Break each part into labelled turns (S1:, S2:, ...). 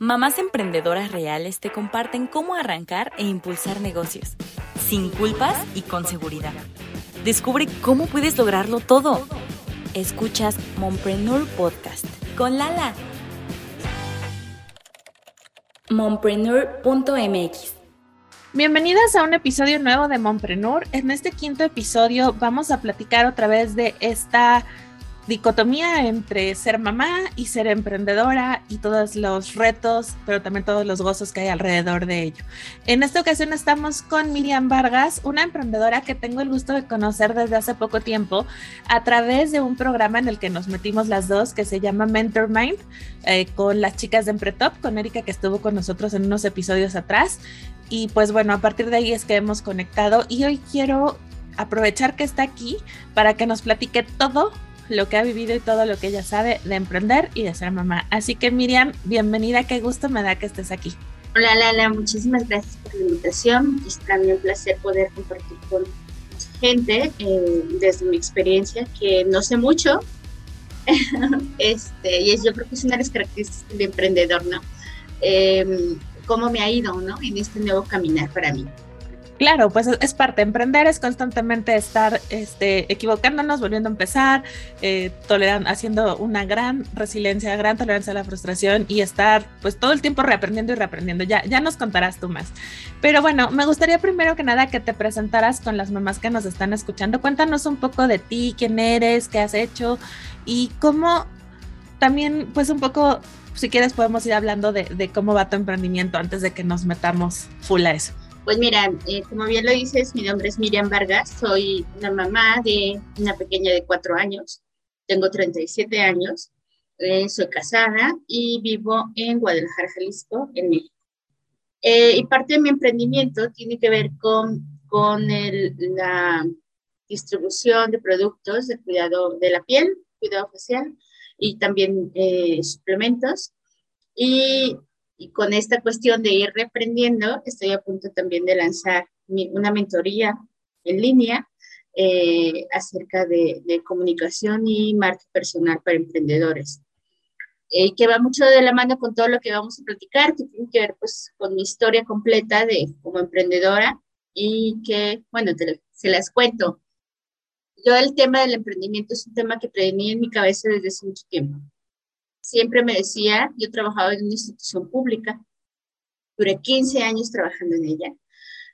S1: Mamás emprendedoras reales te comparten cómo arrancar e impulsar negocios, sin culpas y con seguridad. Descubre cómo puedes lograrlo todo. Escuchas Mompreneur Podcast con Lala. Mompreneur.mx
S2: Bienvenidas a un episodio nuevo de Mompreneur. En este quinto episodio vamos a platicar otra vez de esta dicotomía entre ser mamá y ser emprendedora y todos los retos, pero también todos los gozos que hay alrededor de ello. En esta ocasión estamos con Miriam Vargas, una emprendedora que tengo el gusto de conocer desde hace poco tiempo a través de un programa en el que nos metimos las dos que se llama Mentor Mind eh, con las chicas de Empretop, con Erika que estuvo con nosotros en unos episodios atrás. Y pues bueno, a partir de ahí es que hemos conectado y hoy quiero aprovechar que está aquí para que nos platique todo lo que ha vivido y todo lo que ella sabe de emprender y de ser mamá. Así que Miriam, bienvenida, qué gusto me da que estés aquí.
S3: Hola Lala, muchísimas gracias por la invitación. Es para mí un placer poder compartir con gente eh, desde mi experiencia, que no sé mucho, este, y es, yo creo que es una de las características del emprendedor, ¿no? Eh, cómo me ha ido, ¿no? En este nuevo caminar para mí.
S2: Claro, pues es parte. Emprender es constantemente estar este, equivocándonos, volviendo a empezar, eh, toleran, haciendo una gran resiliencia, gran tolerancia a la frustración y estar pues todo el tiempo reaprendiendo y reaprendiendo. Ya, ya nos contarás tú más. Pero bueno, me gustaría primero que nada que te presentaras con las mamás que nos están escuchando. Cuéntanos un poco de ti, quién eres, qué has hecho y cómo también pues un poco, si quieres podemos ir hablando de, de cómo va tu emprendimiento antes de que nos metamos full a eso.
S3: Pues mira, eh, como bien lo dices, mi nombre es Miriam Vargas, soy una mamá de una pequeña de cuatro años, tengo 37 años, eh, soy casada y vivo en Guadalajara, Jalisco, en México. Eh, y parte de mi emprendimiento tiene que ver con, con la distribución de productos de cuidado de la piel, cuidado facial y también suplementos. Y y con esta cuestión de ir reprendiendo, estoy a punto también de lanzar una mentoría en línea eh, acerca de, comunicación y marca personal para emprendedores. Eh, que va mucho de la mano con todo lo que vamos a platicar, que tiene que ver pues con mi historia completa de como emprendedora y que, bueno, se las cuento. Yo el tema del emprendimiento es un tema que tenía en mi cabeza desde hace mucho tiempo siempre me decía, yo trabajaba en una institución pública, duré 15 años trabajando en ella,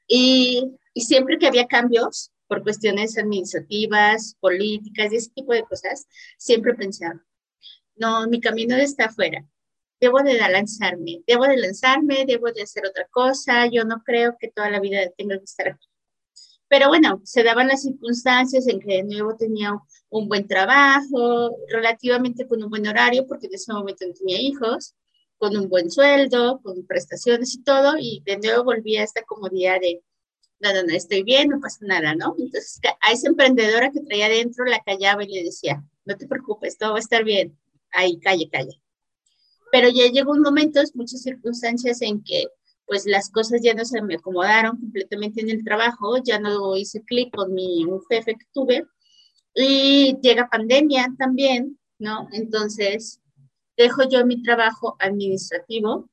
S3: y, y siempre que había cambios por cuestiones administrativas, políticas y ese tipo de cosas, siempre pensaba, no, mi camino está afuera, debo de lanzarme, debo de lanzarme, debo de hacer otra cosa, yo no creo que toda la vida tenga que estar aquí. Pero bueno, se daban las circunstancias en que de nuevo tenía un buen trabajo, relativamente con un buen horario, porque en ese momento no tenía hijos, con un buen sueldo, con prestaciones y todo, y de nuevo volví a esta comodidad de, no, no, no, estoy bien, no pasa nada, ¿no? Entonces a esa emprendedora que traía adentro la callaba y le decía, no te preocupes, todo va a estar bien, ahí, calle, calle. Pero ya llegó un momento, muchas circunstancias en que pues las cosas ya no se me acomodaron completamente en el trabajo, ya no hice clic con mi jefe que tuve y llega pandemia también, ¿no? Entonces, dejo yo mi trabajo administrativo,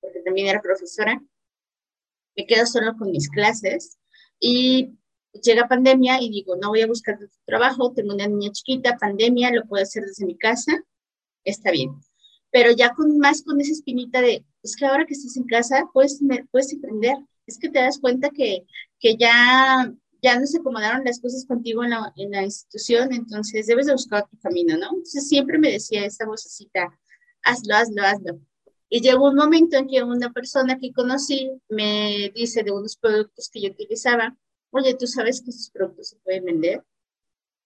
S3: porque también era profesora, me quedo solo con mis clases y llega pandemia y digo, no voy a buscar trabajo, tengo una niña chiquita, pandemia, lo puedo hacer desde mi casa, está bien. Pero ya con más con esa espinita de, es que ahora que estás en casa puedes, puedes emprender. Es que te das cuenta que, que ya, ya no se acomodaron las cosas contigo en la, en la institución, entonces debes de buscar otro camino, ¿no? Entonces siempre me decía esa vocecita, hazlo, hazlo, hazlo. Y llegó un momento en que una persona que conocí me dice de unos productos que yo utilizaba, oye, ¿tú sabes que esos productos se pueden vender?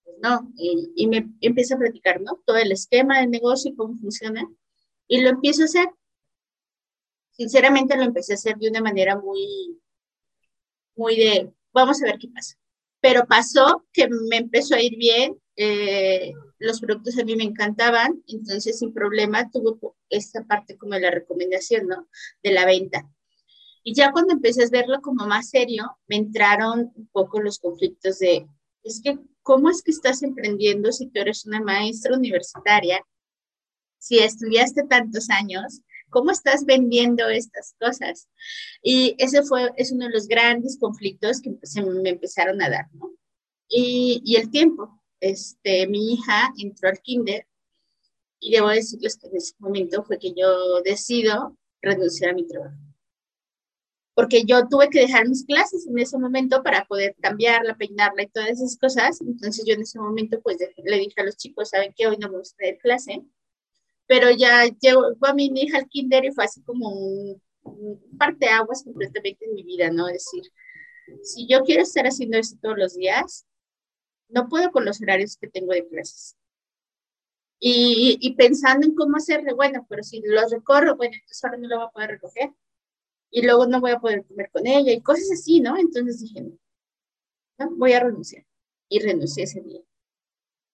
S3: Pues no, y, y me empieza a platicar, ¿no? Todo el esquema del negocio y cómo funciona. Y lo empiezo a hacer sinceramente lo empecé a hacer de una manera muy, muy de, vamos a ver qué pasa. Pero pasó que me empezó a ir bien, eh, los productos a mí me encantaban, entonces sin problema tuvo esta parte como la recomendación, ¿no? De la venta. Y ya cuando empecé a verlo como más serio, me entraron un poco los conflictos de, es que, ¿cómo es que estás emprendiendo si tú eres una maestra universitaria? Si estudiaste tantos años, ¿Cómo estás vendiendo estas cosas? Y ese fue, es uno de los grandes conflictos que se me empezaron a dar, ¿no? Y, y el tiempo. Este, mi hija entró al kinder y debo decirles que en ese momento fue que yo decido renunciar a mi trabajo. Porque yo tuve que dejar mis clases en ese momento para poder cambiarla, peinarla y todas esas cosas. Entonces yo en ese momento pues le dije a los chicos, ¿saben qué? Hoy no me gusta ir clase pero ya llegó a mi hija al kinder y fue así como un, parte aguas completamente en mi vida, ¿no? Es decir, si yo quiero estar haciendo esto todos los días, no puedo con los horarios que tengo de clases. Y, y pensando en cómo hacerle, bueno, pero si los recorro, bueno, entonces ahora no lo voy a poder recoger. Y luego no voy a poder comer con ella y cosas así, ¿no? Entonces dije, no, voy a renunciar. Y renuncié ese día.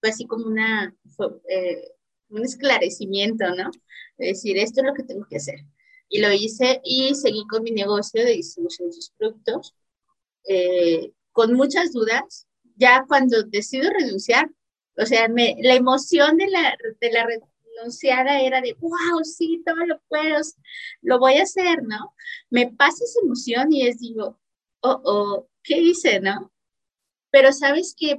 S3: Fue así como una, eh, un esclarecimiento, ¿no? De decir, esto es lo que tengo que hacer. Y lo hice y seguí con mi negocio de distribución de sus productos, eh, con muchas dudas. Ya cuando decido renunciar, o sea, me, la emoción de la, de la renunciada era de, wow, sí, todo lo puedo, lo voy a hacer, ¿no? Me pasa esa emoción y es digo, oh, oh, ¿qué hice, no? Pero sabes que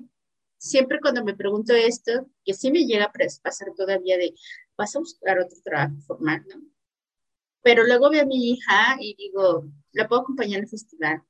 S3: siempre cuando me pregunto esto, que sí me llega a pasar todavía de, vas a buscar otro trabajo formal, ¿no? Pero luego veo a mi hija y digo, la puedo acompañar al festival.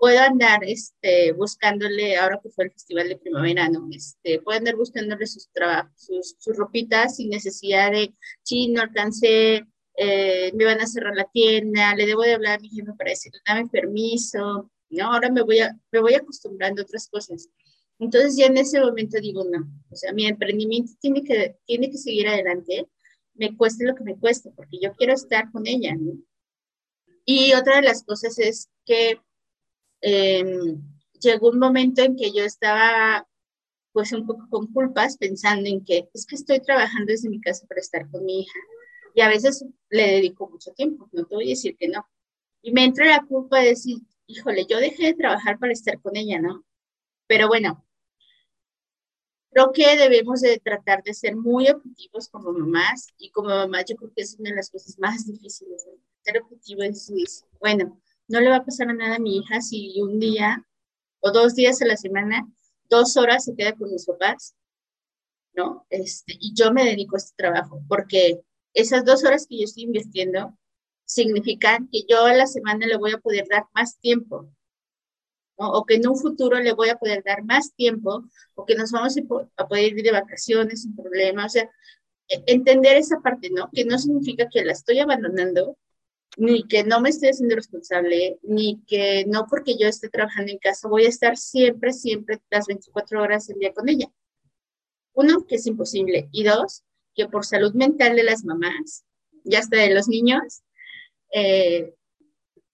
S3: Puedo andar este, buscándole, ahora que fue el festival de primavera, ¿no? Este, puedo andar buscándole sus trabajos, sus, sus ropitas sin necesidad de, sí, no alcancé, eh, me van a cerrar la tienda, le debo de hablar a mi jefe para decirle, dame permiso, ¿no? Ahora me voy, a, me voy acostumbrando a otras cosas. Entonces ya en ese momento digo, no, o sea, mi emprendimiento tiene que, tiene que seguir adelante, me cueste lo que me cueste, porque yo quiero estar con ella, ¿no? Y otra de las cosas es que em, llegó un momento en que yo estaba pues un poco con culpas pensando en que es que estoy trabajando desde mi casa para estar con mi hija y a veces le dedico mucho tiempo, no te voy a decir que no. Y me entra la culpa de decir, híjole, yo dejé de trabajar para estar con ella, ¿no? Pero bueno, Creo que debemos de tratar de ser muy objetivos como mamás y como mamás yo creo que es una de las cosas más difíciles, ser objetivo en su bueno, no le va a pasar a nada a mi hija si un día o dos días a la semana, dos horas se queda con mis papás, ¿no? Este, y yo me dedico a este trabajo, porque esas dos horas que yo estoy invirtiendo significan que yo a la semana le voy a poder dar más tiempo o que en un futuro le voy a poder dar más tiempo, o que nos vamos a poder ir de vacaciones sin problema. O sea, e, entender esa parte, ¿no? Que no significa que la estoy abandonando, ni que no me estoy haciendo responsable, ni que no porque yo esté trabajando en casa voy a estar siempre, siempre las 24 horas del día con ella. Uno, que es imposible. Y dos, que por salud mental de las mamás y hasta de los niños, eh,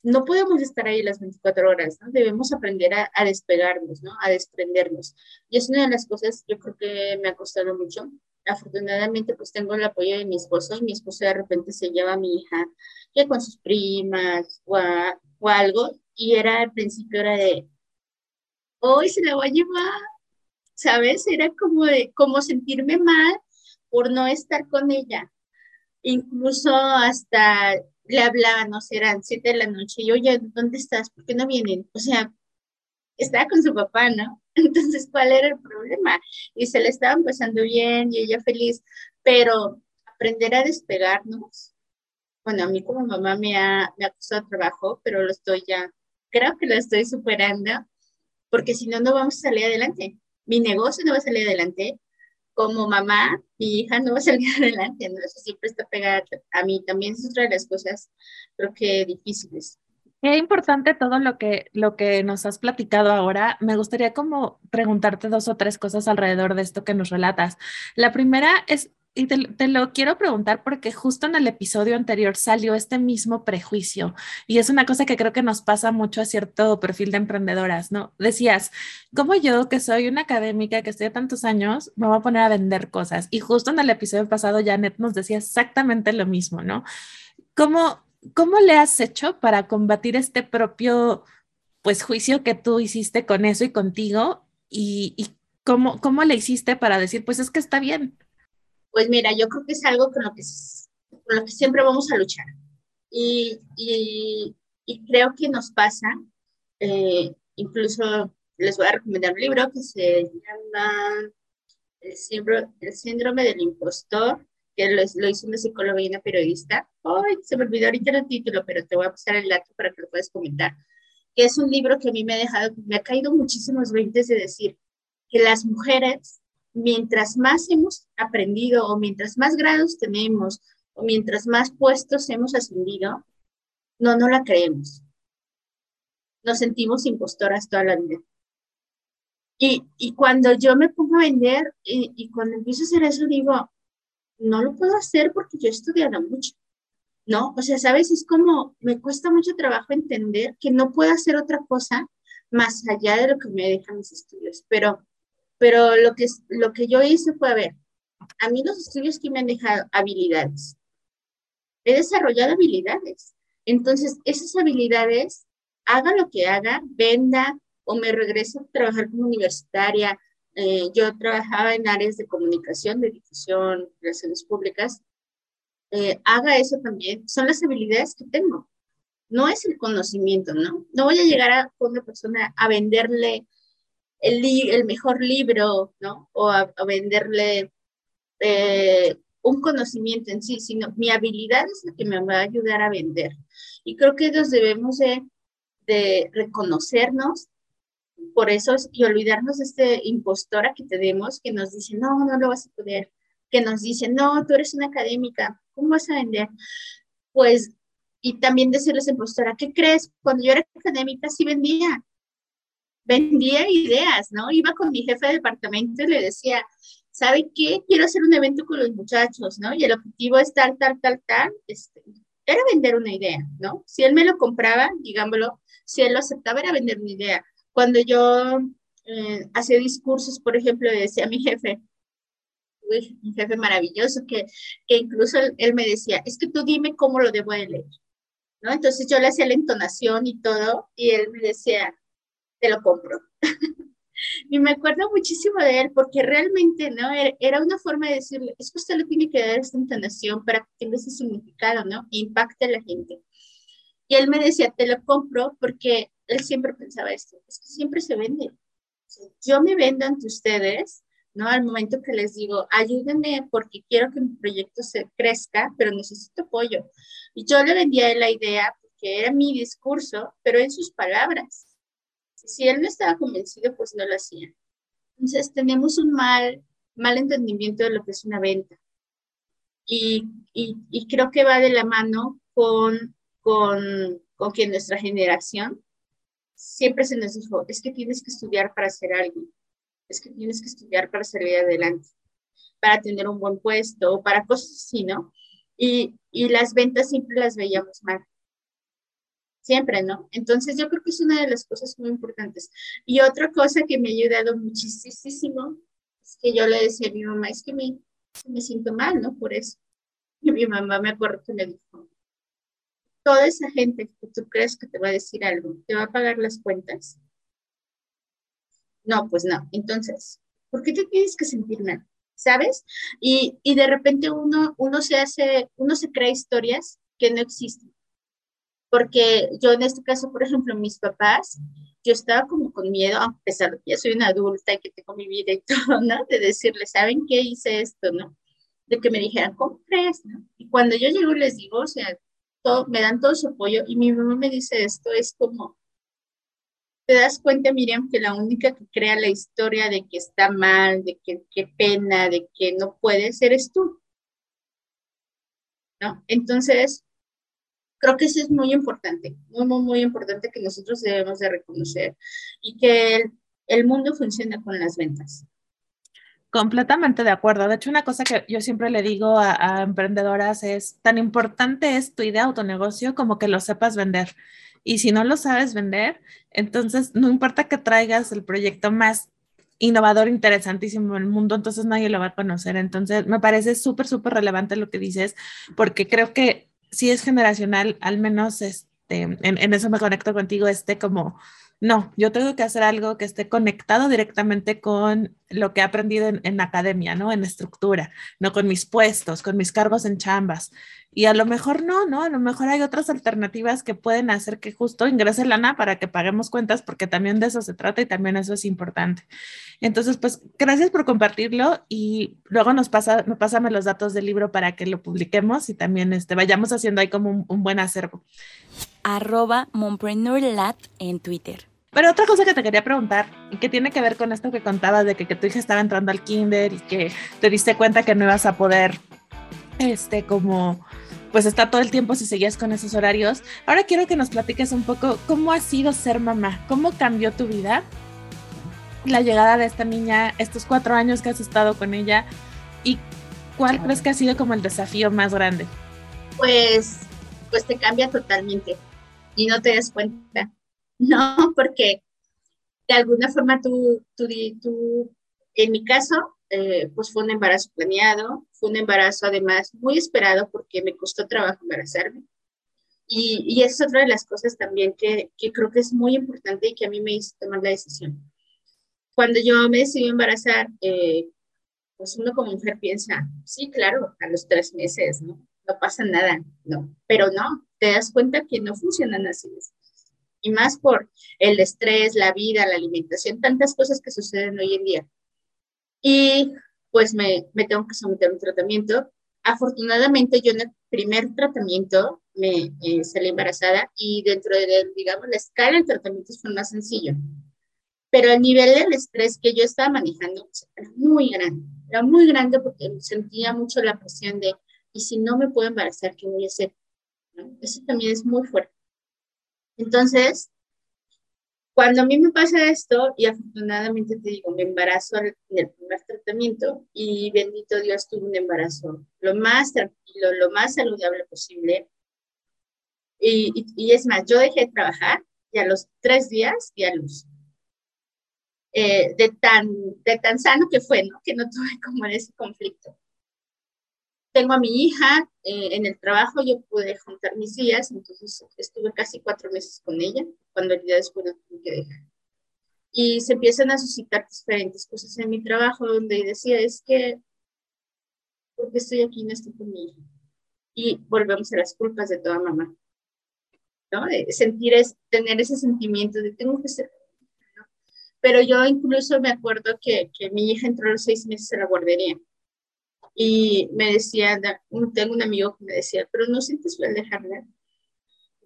S3: no podemos estar ahí las 24 horas, ¿no? Debemos aprender a, despegarnos, ¿no? A desprendernos. Y es una de las cosas, yo creo que me ha costado mucho. Afortunadamente, pues tengo el apoyo de mi esposo y mi esposo de repente se lleva a mi hija, ya con sus primas o, o algo, y era al principio era de, hoy se la voy a llevar, ¿sabes? Era como de, como sentirme mal por no estar con ella. Incluso hasta le sé, eran siete de la noche, y oye, ¿dónde estás? ¿Por qué no vienen? O sea, estaba con su papá, ¿no? Entonces, ¿cuál era el problema? Y se le estaban pasando bien y ella feliz, pero aprender a despegarnos, bueno, a mí como mamá me ha, me ha costado trabajo, pero lo estoy ya, creo que lo estoy superando, porque si no, no vamos a salir adelante. Mi negocio no va a salir adelante, como mamá, mi hija no va a salir adelante, ¿no? Eso siempre está pegada a mí. También es otra de las cosas, creo que difíciles.
S2: Qué importante todo lo que, lo que nos has platicado ahora. Me gustaría como preguntarte dos o tres cosas alrededor de esto que nos relatas. La primera es y te, lo quiero preguntar porque justo en el episodio anterior salió este mismo prejuicio y es una cosa que creo que nos pasa mucho a cierto perfil de emprendedoras, ¿no? Decías, como yo que soy una académica que estoy tantos años, me voy a poner a vender cosas y justo en el episodio pasado Janet nos decía exactamente lo mismo, ¿no? ¿Cómo, cómo le has hecho para combatir este propio, pues, juicio que tú hiciste con eso y contigo y, y cómo, cómo le hiciste para decir, pues es que está bien?
S3: Pues mira, yo creo que es algo con lo que por lo que siempre vamos a luchar. Y, y, y creo que nos pasa, eh, incluso les voy a recomendar un libro que se llama El síndrome, el síndrome del impostor, que lo, lo, hizo una psicóloga y una periodista. Ay, se me olvidó ahorita el título, pero te voy a pasar el dato para que lo puedas comentar. Que es un libro que a mí me ha dejado, me ha caído muchísimos veintes de decir que las mujeres, mientras más hemos aprendido o mientras más grados tenemos o mientras más puestos hemos ascendido, no, no la creemos. Nos sentimos impostoras toda la vida. Y, y cuando yo me pongo a vender y, y, cuando empiezo a hacer eso, digo, no lo puedo hacer porque yo he estudiado mucho, ¿no? O sea, ¿sabes? Es como, me cuesta mucho trabajo entender que no puedo hacer otra cosa más allá de lo que me dejan mis estudios. Pero, pero lo, que, lo que yo hice fue, a ver, a mí los estudios que me han dejado habilidades. He desarrollado habilidades. Entonces, esas habilidades, haga lo que haga, venda o me regreso a trabajar como universitaria. Eh, yo trabajaba en áreas de comunicación, de difusión, relaciones públicas. Eh, haga eso también. Son las habilidades que tengo. No es el conocimiento, ¿no? No voy a llegar a una persona a venderle el, mejor libro, ¿no? O a, venderle eh, un conocimiento en sí, sino mi habilidad es la que me va a ayudar a vender. Y creo que nos debemos de, de reconocernos por eso y olvidarnos de este impostora que tenemos que nos dice, no, no lo vas a poder, que nos dice, no, tú eres una académica, ¿cómo vas a vender? Pues, y también decirles impostora, ¿qué crees? Cuando yo era académica sí vendía, vendía ideas, ¿no? Iba con mi jefe de departamento y le decía, ¿sabe qué? Quiero hacer un evento con los muchachos, ¿no? Y el objetivo es tal, tal, tal, tal. Este, era vender una idea, ¿no? Si él me lo compraba, digámoslo, si él lo aceptaba, era vender una idea. Cuando yo eh, hacía discursos, por ejemplo, le decía a mi jefe, uy, un jefe maravilloso, que, que incluso él, él, me decía, es que tú dime cómo lo debo de leer, ¿no? Entonces yo le hacía la entonación y todo, y él me decía, te lo compro. y me acuerdo muchísimo de él porque realmente, ¿no? Era una forma de decirle, es que usted le tiene que dar esta entonación para que tenga ese significado, ¿no? Impacte a la gente. Y él me decía, te lo compro porque él siempre pensaba esto, es que siempre se vende. yo me vendo ante ustedes, ¿no? Al momento que les digo, ayúdenme porque quiero que mi proyecto se crezca, pero necesito apoyo. Y yo le vendía la idea porque era mi discurso, pero en sus palabras si él no estaba convencido, pues no lo hacía. Entonces tenemos un mal, mal entendimiento de lo que es una venta. Y, y, creo que va de la mano con, con, con que nuestra generación siempre se nos dijo, es que tienes que estudiar para ser alguien, es que tienes que estudiar para salir adelante, para tener un buen puesto, para cosas así, ¿no? Y, y las ventas siempre las veíamos mal siempre, ¿no? Entonces yo creo que es una de las cosas muy importantes. Y otra cosa que me ha ayudado muchísimo es que yo le decía a mi mamá, es que me, me siento mal, ¿no? Por eso. Y mi mamá me acuerdo que me dijo, toda esa gente que tú crees que te va a decir algo, ¿te va a pagar las cuentas? No, pues no. Entonces, ¿por qué te tienes que sentir mal? ¿Sabes? Y, y de repente uno, uno se hace, uno se crea historias que no existen porque yo en este caso, por ejemplo, mis papás, yo estaba como con miedo, a pesar de que ya soy una adulta y que tengo mi vida y todo, ¿no? De decirles, ¿saben qué hice esto, no? De que me dijeran, ¿cómo crees, no? Y cuando yo llego les digo, o sea, todo, me dan todo su apoyo y mi mamá me dice esto, es como, te das cuenta, Miriam, que la única que crea la historia de que está mal, de que qué pena, de que no puedes, eres tú. ¿No? Entonces, creo que eso es muy importante, muy, muy, muy importante que nosotros debemos de reconocer y que el, el mundo funciona con las ventas.
S2: Completamente de acuerdo. De hecho, una cosa que yo siempre le digo a, a, emprendedoras es, tan importante es tu idea de autonegocio como que lo sepas vender. Y si no lo sabes vender, entonces no importa que traigas el proyecto más innovador, interesantísimo en el mundo, entonces nadie lo va a conocer. Entonces, me parece súper, súper relevante lo que dices, porque creo que si es generacional, al menos este, en, en, eso me conecto contigo, este como no, yo tengo que hacer algo que esté conectado directamente con lo que he aprendido en, en, academia, ¿no? En estructura, no con mis puestos, con mis cargos en chambas. Y a lo mejor no, ¿no? A lo mejor hay otras alternativas que pueden hacer que justo ingrese lana para que paguemos cuentas, porque también de eso se trata y también eso es importante. Entonces, pues gracias por compartirlo y luego nos pasa, pásame los datos del libro para que lo publiquemos y también este, vayamos haciendo ahí como un, un buen acervo.
S1: Arroba en Twitter.
S2: Pero otra cosa que te quería preguntar, y que tiene que ver con esto que contabas de que, que tu hija estaba entrando al kinder y que te diste cuenta que no ibas a poder, este, como pues está todo el tiempo si seguías con esos horarios. Ahora quiero que nos platiques un poco cómo ha sido ser mamá, cómo cambió tu vida, la llegada de esta niña, estos cuatro años que has estado con ella y cuál crees que ha sido como el desafío más grande.
S3: Pues, pues te cambia totalmente y no te das cuenta, ¿no? Porque de alguna forma tú, tú, tú en mi caso, eh, pues fue un embarazo planeado, fue un embarazo además muy esperado porque me costó trabajo embarazarme. Y, y es otra de las cosas también que, que, creo que es muy importante y que a mí me hizo tomar la decisión. Cuando yo me decidí embarazar, eh, pues uno como mujer piensa, sí, claro, a los tres meses, ¿no? No pasa nada, no, pero no, te das cuenta que no funcionan así. Y más por el estrés, la vida, la alimentación, tantas cosas que suceden hoy en día y pues me, me tengo que someter a un tratamiento. Afortunadamente yo en el primer tratamiento me eh, salí embarazada y dentro de, digamos, la escala de tratamientos fue más sencillo. Pero el nivel del estrés que yo estaba manejando pues, era muy grande. Era muy grande porque sentía mucho la presión de, ¿y si no me puedo embarazar, qué voy a hacer? Eso también es muy fuerte. Entonces, cuando a mí me pasa esto, y afortunadamente te digo, me embarazo en el primer tratamiento y bendito Dios tuve un embarazo lo más tranquilo, lo más saludable posible. Y, y, y es más, yo dejé de trabajar y a los tres días di a luz. Eh, de, tan, de tan sano que fue, ¿no? Que no tuve como ese conflicto tengo a mi hija eh, en el trabajo, yo pude juntar mis días, entonces estuve casi cuatro meses con ella, cuando día después la tuve que dejar. Y se empiezan a suscitar diferentes cosas en mi trabajo, donde decía, es que, ¿por qué estoy aquí no estoy con mi hija? Y volvemos a las culpas de toda mamá, ¿no? Sentir, es, tener ese sentimiento de tengo que ser ¿no? Pero yo incluso me acuerdo que, que mi hija entró a los seis meses a la guardería y me decía, tengo un amigo que me decía, pero no sientes feo dejarla.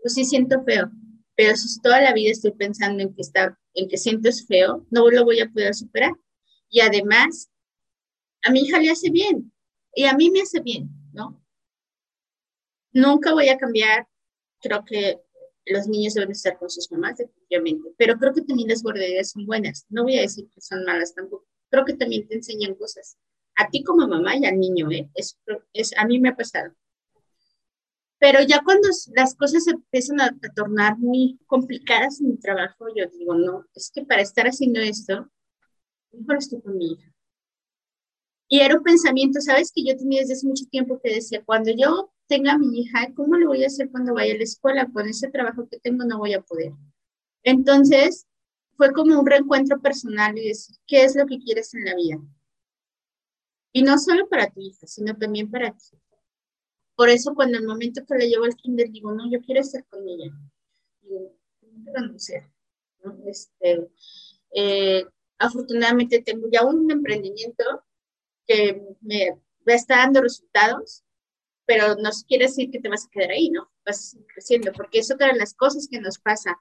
S3: Pues sí siento feo, pero si toda la vida estoy pensando en que, está, en que sientes feo, no lo voy a poder superar. Y además, a mi hija le hace bien y a mí me hace bien, ¿no? Nunca voy a cambiar, creo que los niños deben estar con sus mamás, definitivamente, pero creo que también las guarderías son buenas, no voy a decir que son malas tampoco, creo que también te enseñan cosas a ti como mamá y al niño, ¿eh? Es, es, a mí me ha pasado. Pero ya cuando las cosas se empiezan a, a, tornar muy complicadas en mi trabajo, yo digo, no, es que para estar haciendo esto, mejor estoy con mi hija. Y era un pensamiento, ¿sabes? Que yo tenía desde hace mucho tiempo que decía, cuando yo tenga a mi hija, ¿cómo lo voy a hacer cuando vaya a la escuela? Con ese trabajo que tengo no voy a poder. Entonces, fue como un reencuentro personal y decir, ¿qué es lo que quieres en la vida? Y no solo para tu hija, sino también para ti. Por eso cuando el momento que le llevo al kinder digo, no, yo quiero estar con ella. Digo, no renunciar. ¿no? Este, eh, afortunadamente tengo ya un emprendimiento que me, me está dando resultados, pero no quiere decir que te vas a quedar ahí, ¿no? Vas creciendo, porque es otra de las cosas que nos pasa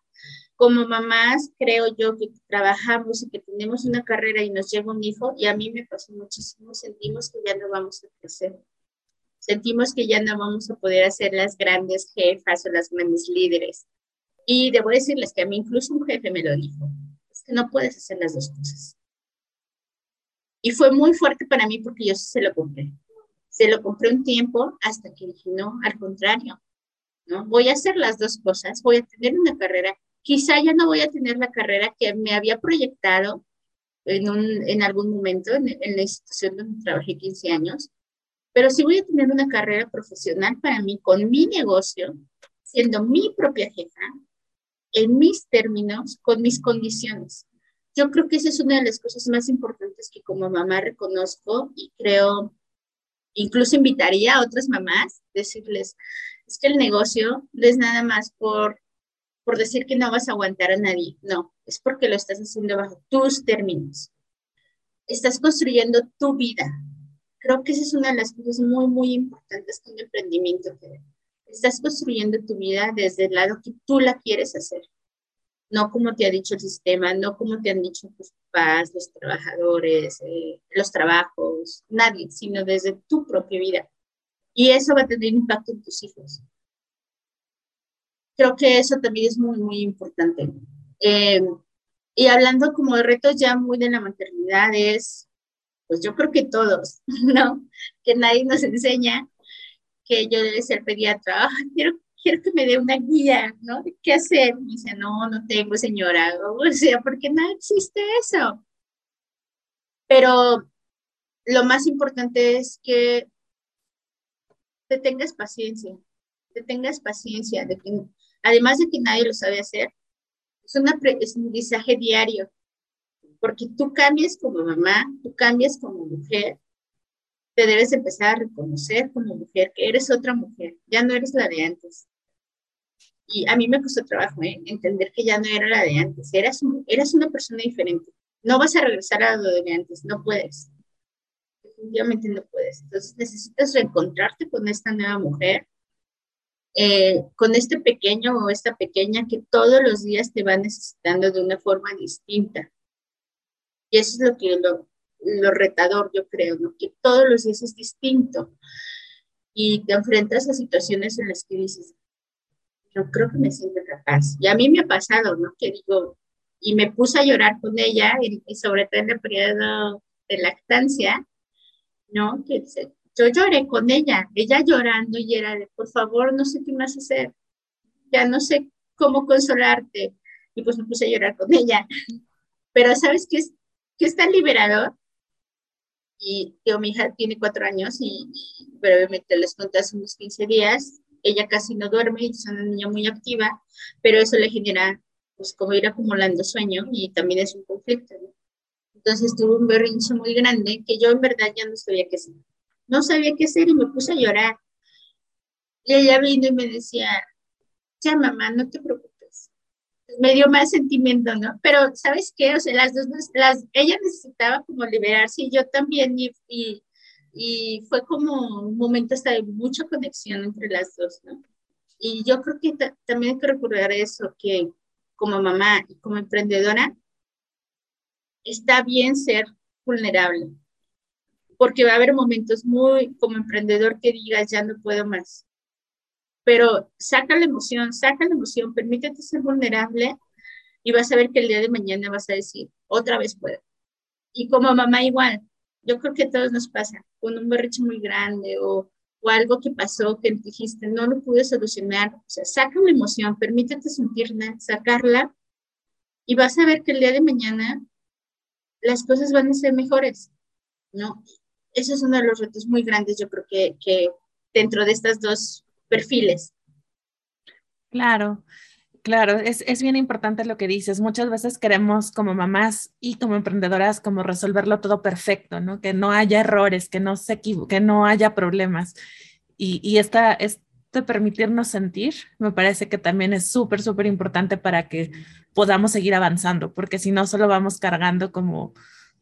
S3: como mamás, creo yo que trabajamos y que tenemos una carrera y nos llega un hijo, y a mí me pasó muchísimo, sentimos que ya no vamos a crecer. Sentimos que ya no vamos a poder hacer las grandes jefas o las grandes líderes. Y debo decirles que a mí incluso un jefe me lo dijo, es que no puedes hacer las dos cosas. Y fue muy fuerte para mí porque yo se lo compré. Se lo compré un tiempo hasta que dije, no, al contrario, ¿no? Voy a hacer las dos cosas, voy a tener una carrera quizá ya no voy a tener la carrera que me había proyectado en, un, en algún momento en, en, la institución donde trabajé 15 años, pero sí voy a tener una carrera profesional para mí con mi negocio, siendo mi propia jefa, en mis términos, con mis condiciones. Yo creo que esa es una de las cosas más importantes que como mamá reconozco y creo, incluso invitaría a otras mamás, decirles, es que el negocio no es nada más por, por decir que no vas a aguantar a nadie, no, es porque lo estás haciendo bajo tus términos. Estás construyendo tu vida. Creo que esa es una de las cosas muy, muy importantes con el emprendimiento. Estás construyendo tu vida desde el lado que tú la quieres hacer no como te ha dicho el sistema, no como te han dicho tus papás, los trabajadores, eh, los trabajos, nadie, sino desde tu propia vida. Y eso va a tener impacto en tus hijos. Creo que eso también es muy, muy importante. Eh, y hablando como de retos ya muy de la maternidad, es, pues yo creo que todos, ¿no? Que nadie nos enseña que yo debe ser pediatra, quiero quiero que me dé una guía, ¿no? ¿Qué hacer? Me dice, no, no tengo, señora. O sea, porque no existe eso. Pero lo más importante es que te tengas paciencia, te tengas paciencia, de que, además de que nadie lo sabe hacer, es, un aprendizaje diario, porque tú cambias como mamá, tú cambias como mujer, te debes empezar a reconocer como mujer que eres otra mujer, ya no eres la de antes. Y a mí me costó trabajo ¿eh? entender que ya no era la de antes, eras, eras una persona diferente. No vas a regresar a lo de antes, no puedes. Definitivamente no puedes. Entonces necesitas reencontrarte con esta nueva mujer, eh, con este pequeño o esta pequeña que todos los días te va necesitando de una forma distinta. Y eso es lo que lo, lo retador, yo creo, ¿no? que todos los días es distinto. Y te enfrentas a situaciones en las que dices, yo creo que me siento capaz. Y a mí me ha pasado, ¿no? Que digo, y me puse a llorar con ella, y, sobre todo en el periodo de lactancia, ¿no? Que yo lloré con ella, ella llorando y era de, por favor, no sé qué más hacer, ya no sé cómo consolarte. Y pues me puse a llorar con ella. Pero ¿sabes qué es, qué es tan liberador? Y que mi hija tiene cuatro años y, y brevemente les conté hace unos 15 días, ella casi no duerme, es una niña muy activa, pero eso le genera, pues, como ir acumulando sueño y también es un conflicto. Entonces tuve un berrinche muy grande que yo en verdad ya no sabía qué hacer. No sabía qué hacer y me puse a llorar. Y ella vino y me decía, ya mamá, no te preocupes. Me dio más sentimiento, ¿no? Pero, ¿sabes qué? O sea, las dos, las, ella necesitaba como liberarse y yo también, y, y y fue como un momento hasta de mucha conexión entre las dos, ¿no? Y yo creo que también hay que recordar eso, que como mamá y como emprendedora, está bien ser vulnerable, porque va a haber momentos muy como emprendedor que digas, ya no puedo más. Pero saca la emoción, saca la emoción, permítete ser vulnerable y vas a ver que el día de mañana vas a decir, otra vez puedo. Y como mamá igual, yo creo que a todos nos pasa, con un berriche muy grande o, o algo que pasó que dijiste, no lo pude solucionar. O sea, saca la emoción, permítete sentirla, sacarla y vas a ver que el día de mañana las cosas van a ser mejores, ¿no? Ese es uno de los retos muy grandes, yo creo que, dentro de estos dos perfiles.
S2: Claro. Claro, es, es, bien importante lo que dices. Muchas veces queremos como mamás y como emprendedoras como resolverlo todo perfecto, ¿no? Que no haya errores, que no se que no haya problemas. Y, y esta, este permitirnos sentir, me parece que también es súper, súper importante para que podamos seguir avanzando, porque si no, solo vamos cargando como,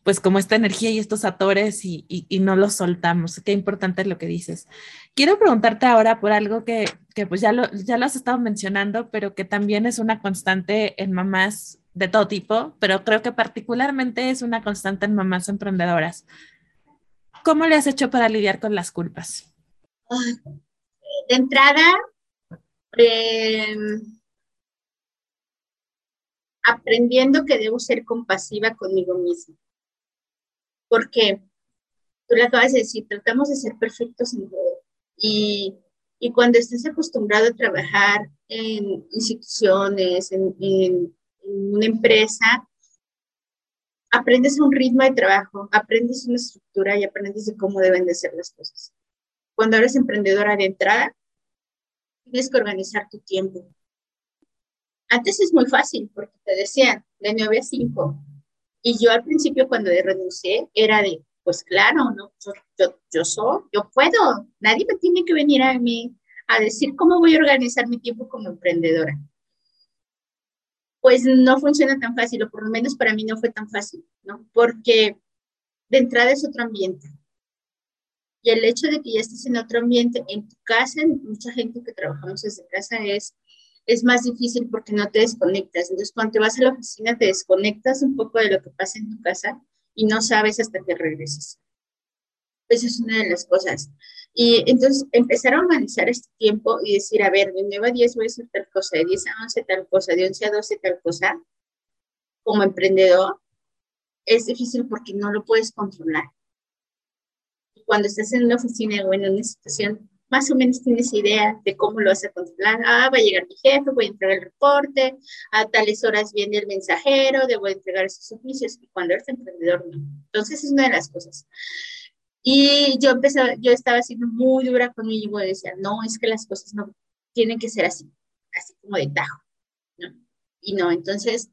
S2: pues como esta energía y estos atores y, y, no los soltamos. Qué importante es lo que dices. Quiero preguntarte ahora por algo que, que pues ya lo, ya lo has estado mencionando, pero que también es una constante en mamás de todo tipo, pero creo que particularmente es una constante en mamás emprendedoras. ¿Cómo le has hecho para lidiar con las culpas?
S3: De entrada, eh, aprendiendo que debo ser compasiva conmigo misma porque tú le acabas de decir, tratamos de ser perfectos en todo. Y, y cuando estés acostumbrado a trabajar en instituciones, en, en, una empresa, aprendes un ritmo de trabajo, aprendes una estructura y aprendes de cómo deben de ser las cosas. Cuando eres emprendedora de entrada, tienes que organizar tu tiempo. Antes es muy fácil porque te decían de 9 a 5. Y yo al principio cuando renuncié era de, pues claro, ¿no? Yo, yo, soy, yo puedo. Nadie me tiene que venir a mí a decir cómo voy a organizar mi tiempo como emprendedora. Pues no funciona tan fácil, o por lo menos para mí no fue tan fácil, ¿no? Porque de entrada es otro ambiente. Y el hecho de que ya estés en otro ambiente, en tu casa, mucha gente que trabajamos desde casa es, es más difícil porque no te desconectas. Entonces, cuando vas a la oficina, te desconectas un poco de lo que pasa en tu casa y no sabes hasta que regreses. Esa es una de las cosas. Y entonces empezar a organizar este tiempo y decir, a ver, de 9 a 10 voy a hacer tal cosa, de 10 a 11 tal cosa, de 11 a 12 tal cosa, como emprendedor, es difícil porque no lo puedes controlar. Cuando estás en una oficina o en una situación, más o menos tienes idea de cómo lo vas a controlar. Ah, va a llegar mi jefe, voy a entregar el reporte, a tales horas viene el mensajero, debo entregar esos oficios. Y cuando eres emprendedor, no. Entonces, es una de las cosas. Y yo empecé, yo estaba siendo muy dura conmigo y decía, no, es que las cosas no tienen que ser así, así como de tajo, ¿no? Y no, entonces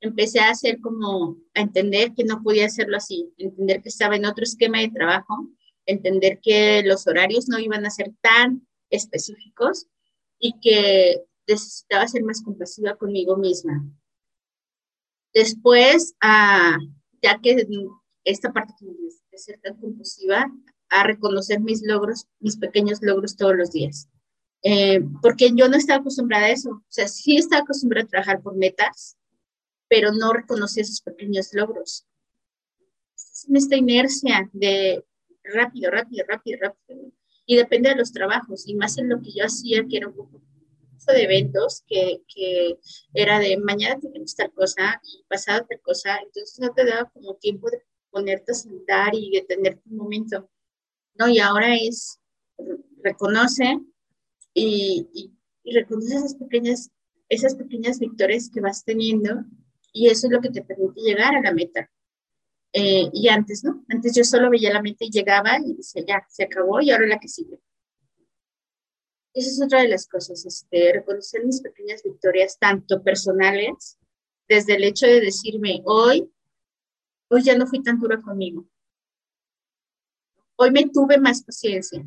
S3: empecé a hacer como, a entender que no podía hacerlo así, entender que estaba en otro esquema de trabajo, entender que los horarios no iban a ser tan específicos y que necesitaba ser más compasiva conmigo misma. Después, ah, ya que esta parte de ser tan compasiva, a reconocer mis logros, mis pequeños logros todos los días. Eh, porque yo no estaba acostumbrada a eso. O sea, sí estaba acostumbrada a trabajar por metas, pero no reconocía esos pequeños logros. Es esta inercia de rápido, rápido, rápido, rápido. Y depende de los trabajos, y más en lo que yo hacía, que era un poco de eventos, que, que era de mañana tenemos tal cosa y pasado tal cosa, entonces no te daba como tiempo de ponerte a sentar y detenerte un momento. No, y ahora es, reconoce y, y, y reconoce esas pequeñas, esas pequeñas victorias que vas teniendo y eso es lo que te permite llegar a la meta. Eh, y antes, ¿no? Antes yo solo veía la meta y llegaba y decía, ya, se acabó y ahora la que sigue. Esa es otra de las cosas, este, reconocer mis pequeñas victorias, tanto personales, desde el hecho de decirme, hoy, hoy ya no fui tan dura conmigo. Hoy me tuve más paciencia.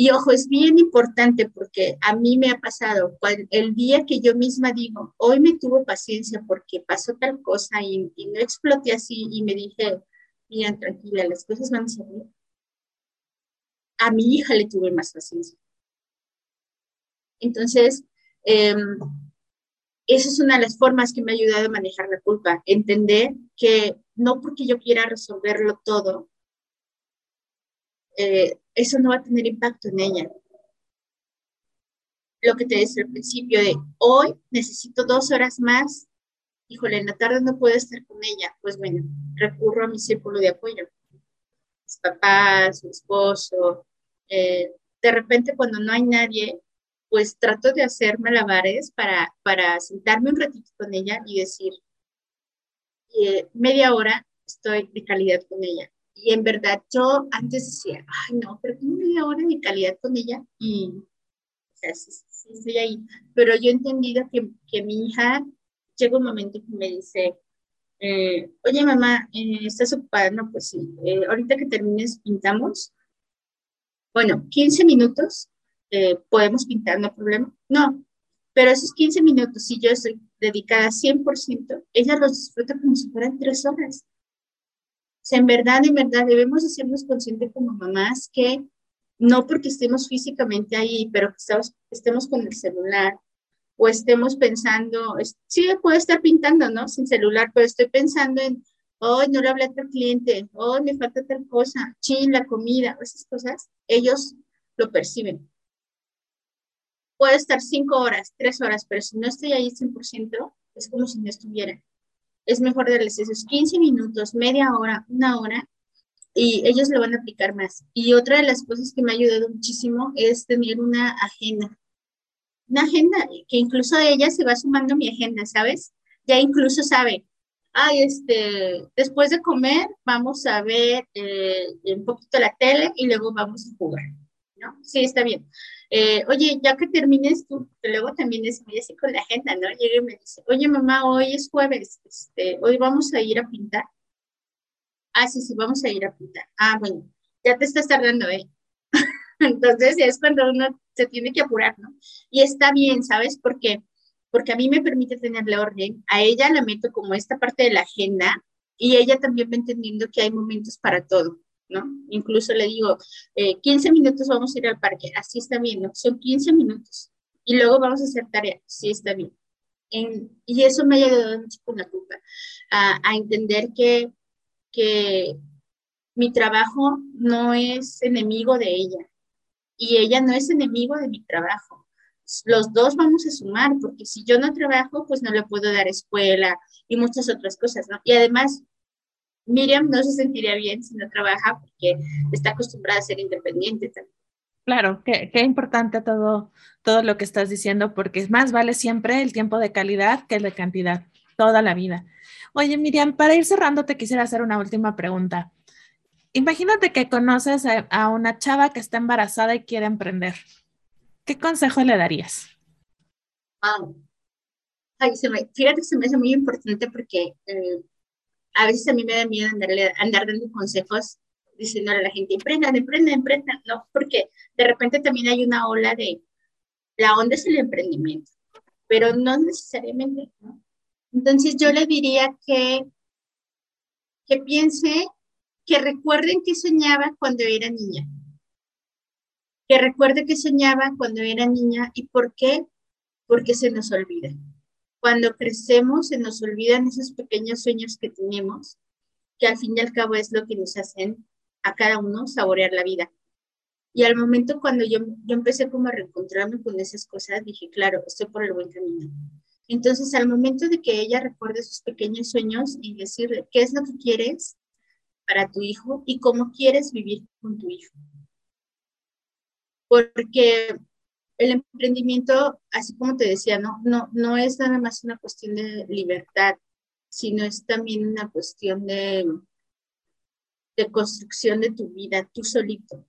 S3: Y ojo, es bien importante porque a mí me ha pasado, el día que yo misma digo, hoy me tuvo paciencia porque pasó tal cosa y, no exploté así y me dije, mira, tranquila, las cosas van a salir. A mi hija le tuve más paciencia. Entonces, em, esa es una de las formas que me ha ayudado a manejar la culpa, entender que no porque yo quiera resolverlo todo, eh, eso no va a tener impacto en ella. Lo que te decía al principio de hoy necesito dos horas más, híjole, en la tarde no puedo estar con ella, pues bueno, recurro a mi círculo de apoyo. Mis papás, mi esposo. Eh, de repente cuando no hay nadie, pues trato de hacer malabares para, para sentarme un ratito con ella y decir, eh, media hora estoy de calidad con ella. Y en verdad yo antes decía, ay no, pero tengo media hora de calidad con ella y, o sea, sí, sí estoy ahí. Pero yo he entendido que, que mi hija llega un momento que me dice, eh, oye mamá, eh, ¿estás ocupada? No, pues sí, eh, ahorita que termines pintamos. Bueno, 15 minutos, podemos pintar, no problema. No, pero esos 15 minutos, si yo estoy dedicada 100%, ella los disfruta como si fueran tres horas sea, en verdad, en verdad, debemos hacernos conscientes como mamás que no porque estemos físicamente ahí, pero que estemos con el celular o estemos pensando, sí, puedo estar pintando, ¿no? Sin celular, pero estoy pensando en, hoy no le hablé a tal cliente, hoy me falta tal cosa, chin, la comida, esas cosas, ellos lo perciben. Puedo estar cinco horas, tres horas, pero si no estoy ahí 100%, es como si no estuviera es mejor darles esos 15 minutos, media hora, una hora, y ellos lo van a aplicar más. Y otra de las cosas que me ha ayudado muchísimo es tener una agenda. Una agenda que incluso ella se va sumando mi agenda, ¿sabes? Ya incluso sabe, ay, este, después de comer vamos a ver eh, un poquito la tele y luego vamos a jugar. ¿No? Sí, está bien. Eh, oye, ya que termines tú, luego también es muy así con la agenda, ¿no? Llega y me dice, oye mamá, hoy es jueves, este, hoy vamos a ir a pintar. Ah, sí, sí, vamos a ir a pintar. Ah, bueno, ya te estás tardando, ¿eh? Entonces es cuando uno se tiene que apurar, ¿no? Y está bien, ¿sabes por qué? Porque a mí me permite tenerle orden, a ella la meto como esta parte de la agenda y ella también va entendiendo que hay momentos para todo, ¿no? Incluso le digo, 15 eh, minutos vamos a ir al parque, así está bien, ¿no? Son 15 minutos y luego vamos a hacer tarea, sí está bien. y eso me ha ayudado mucho con la culpa, a, a entender que, que mi trabajo no es enemigo de ella, y ella no es enemigo de mi trabajo. Los dos vamos a sumar, porque si yo no trabajo, pues no le puedo dar escuela y muchas otras cosas, ¿no? Y además, Miriam no se sentiría bien si no trabaja porque está acostumbrada a ser independiente también.
S2: Claro, qué, qué importante todo, todo lo que estás diciendo, porque más vale siempre el tiempo de calidad que el de cantidad, toda la vida. Oye, Miriam, para ir cerrando, te quisiera hacer una última pregunta. Imagínate que conoces a, una chava que está embarazada y quiere emprender. ¿Qué consejo le darías?
S3: Ay, se me, fíjate que se me hace muy importante porque eh, a veces a mí me da miedo andarle, andar dando consejos diciéndole a la gente, emprendan, emprendan, emprendan, ¿no? Porque de repente también hay una ola de, la onda es el emprendimiento, pero no necesariamente, ¿no? Entonces yo le diría que, que piense que recuerden que soñaba cuando era niña. Que recuerde que soñaba cuando era niña y por qué, porque se nos olvida. Cuando crecemos se nos olvidan esos pequeños sueños que tenemos, que al fin y al cabo es lo que nos hacen a cada uno saborear la vida. Y al momento cuando yo, yo empecé como a reencontrarme con esas cosas, dije, claro, estoy por el buen camino. Entonces, al momento de que ella recuerde sus pequeños sueños y decirle, ¿qué es lo que quieres? para tu hijo y cómo quieres vivir con tu hijo. Porque el emprendimiento, así como te decía, no, no, no es nada más una cuestión de libertad, sino es también una cuestión de, de construcción de tu vida, tú solito.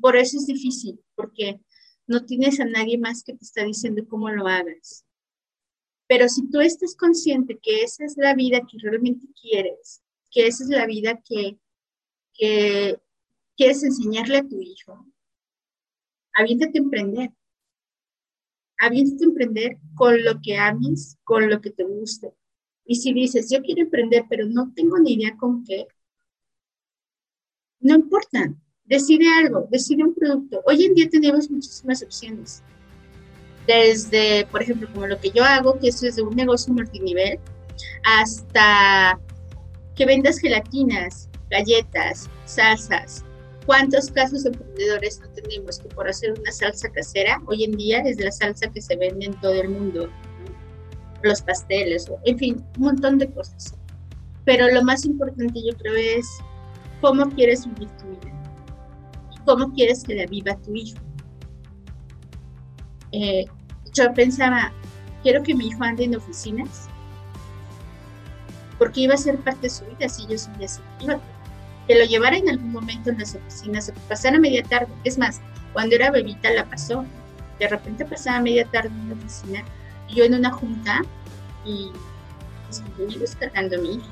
S3: Por eso es difícil, porque no tienes a nadie más que te está diciendo cómo lo hagas. Pero si tú estás consciente que esa es la vida que realmente quieres, que esa es la vida que, quieres enseñarle a tu hijo. Aviéntate a emprender. Aviéntate a emprender con lo que ames, con lo que te guste. Y si dices, yo quiero emprender, pero no tengo ni idea con qué, no importa. Decide algo, decide un producto. Hoy en día tenemos muchísimas opciones. Desde, por ejemplo, como lo que yo hago, que es desde un negocio multinivel, hasta que vendas gelatinas, galletas, salsas. ¿Cuántos casos de emprendedores no tenemos que por hacer una salsa casera, hoy en día es la salsa que se vende en todo el mundo, los pasteles, en fin, un montón de cosas. Pero lo más importante yo creo es cómo quieres vivir tu vida cómo quieres que la viva tu hijo. Eh, yo pensaba, quiero que mi hijo ande en oficinas, porque iba a ser parte de su vida si yo soy así. Que lo llevara en algún momento en las oficinas, pasara media tarde. Es más, cuando era bebita la pasó. De repente pasaba media tarde en la oficina y yo en una junta y mis compañeros cargando a mi hija.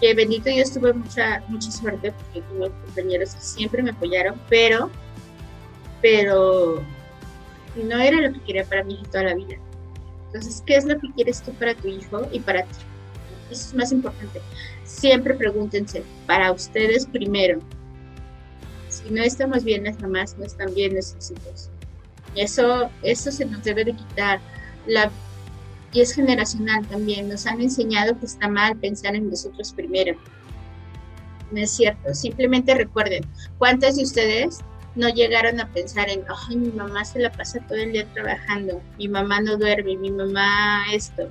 S3: Que bendito Dios tuve mucha, mucha suerte porque tuve compañeros que siempre me apoyaron, pero, pero no era lo que quería para mi hija toda la vida. Entonces, ¿qué es lo que quieres tú para tu hijo y para ti? Eso es más importante. Siempre pregúntense, para ustedes primero. Si no estamos bien las mamás, no están bien nuestros hijos. Eso, eso se nos debe de quitar. La, y es generacional también. Nos han enseñado que está mal pensar en nosotros primero. No es cierto. Simplemente recuerden, ¿cuántas de ustedes no llegaron a pensar en, ay, mi mamá se la pasa todo el día trabajando, mi mamá no duerme, mi mamá esto,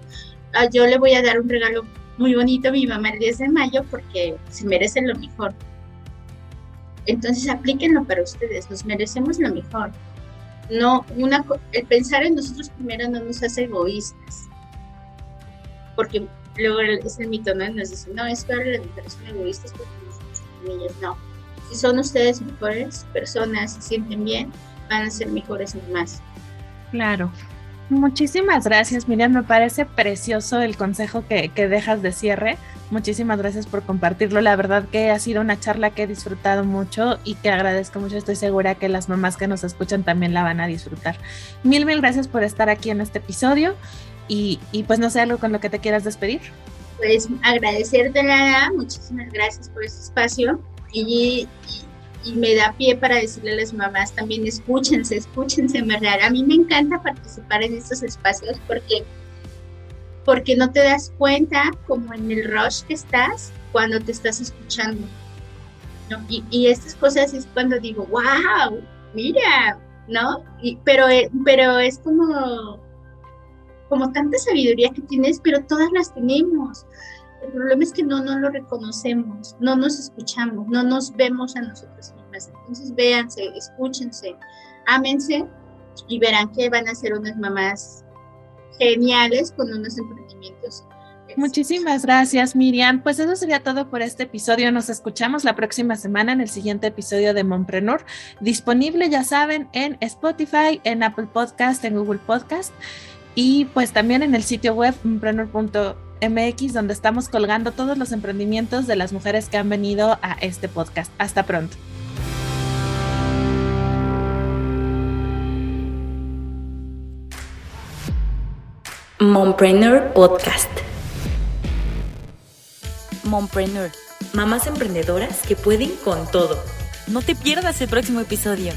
S3: ah, yo le voy a dar un regalo muy bonito mi mamá el 10 de mayo porque se merecen lo mejor. Entonces aplíquenlo para ustedes, nos merecemos lo mejor. No, una, el pensar en nosotros primero no nos hace egoístas. Porque luego es el mito, ¿no? Nos dicen, no, es que ahora las mujeres son egoístas porque no. si son ustedes mejores personas, se sienten bien, van a ser mejores mamás.
S2: Claro. Muchísimas gracias, Miriam. Me parece precioso el consejo que, que, dejas de cierre. Muchísimas gracias por compartirlo. La verdad que ha sido una charla que he disfrutado mucho y que agradezco mucho. Estoy segura que las mamás que nos escuchan también la van a disfrutar. Mil, mil gracias por estar aquí en este episodio. Y, y pues no sé, algo con lo que te quieras despedir.
S3: Pues agradecerte, Lara. Muchísimas gracias por este espacio. Y, y, y, me da pie para decirle a las mamás también, escúchense, escúchense, en verdad. A mí me encanta participar en estos espacios porque, porque no te das cuenta como en el rush que estás cuando te estás escuchando. Y, y estas cosas es cuando digo, wow, mira, ¿no? Y, pero, pero es como como tanta sabiduría que tienes, pero todas las tenemos. El problema es que no, no lo reconocemos, no nos escuchamos, no nos vemos a nosotros mismas. Entonces véanse, escúchense, ámense y verán que van a ser unas mamás geniales con unos emprendimientos.
S2: Muchísimas gracias, Miriam. Pues eso sería todo por este episodio. Nos escuchamos la próxima semana en el siguiente episodio de Mompreneur, disponible, ya saben, en Spotify, en Apple Podcast, en Google Podcast y pues también en el sitio web empreneur.mx donde estamos colgando todos los emprendimientos de las mujeres que han venido a este podcast. Hasta pronto.
S1: Mompreneur Podcast. Mompreneur, mamás emprendedoras que pueden con todo. No te pierdas el próximo episodio.